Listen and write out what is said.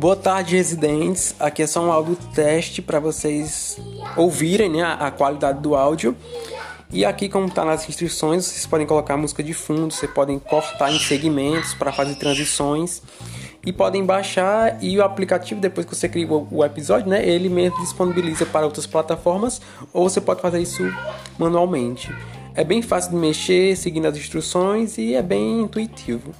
Boa tarde, residentes. Aqui é só um áudio teste para vocês ouvirem né, a qualidade do áudio. E aqui, como está nas instruções, vocês podem colocar música de fundo, vocês podem cortar em segmentos para fazer transições e podem baixar e o aplicativo depois que você cria o episódio, né, ele mesmo disponibiliza para outras plataformas ou você pode fazer isso manualmente. É bem fácil de mexer, seguindo as instruções e é bem intuitivo.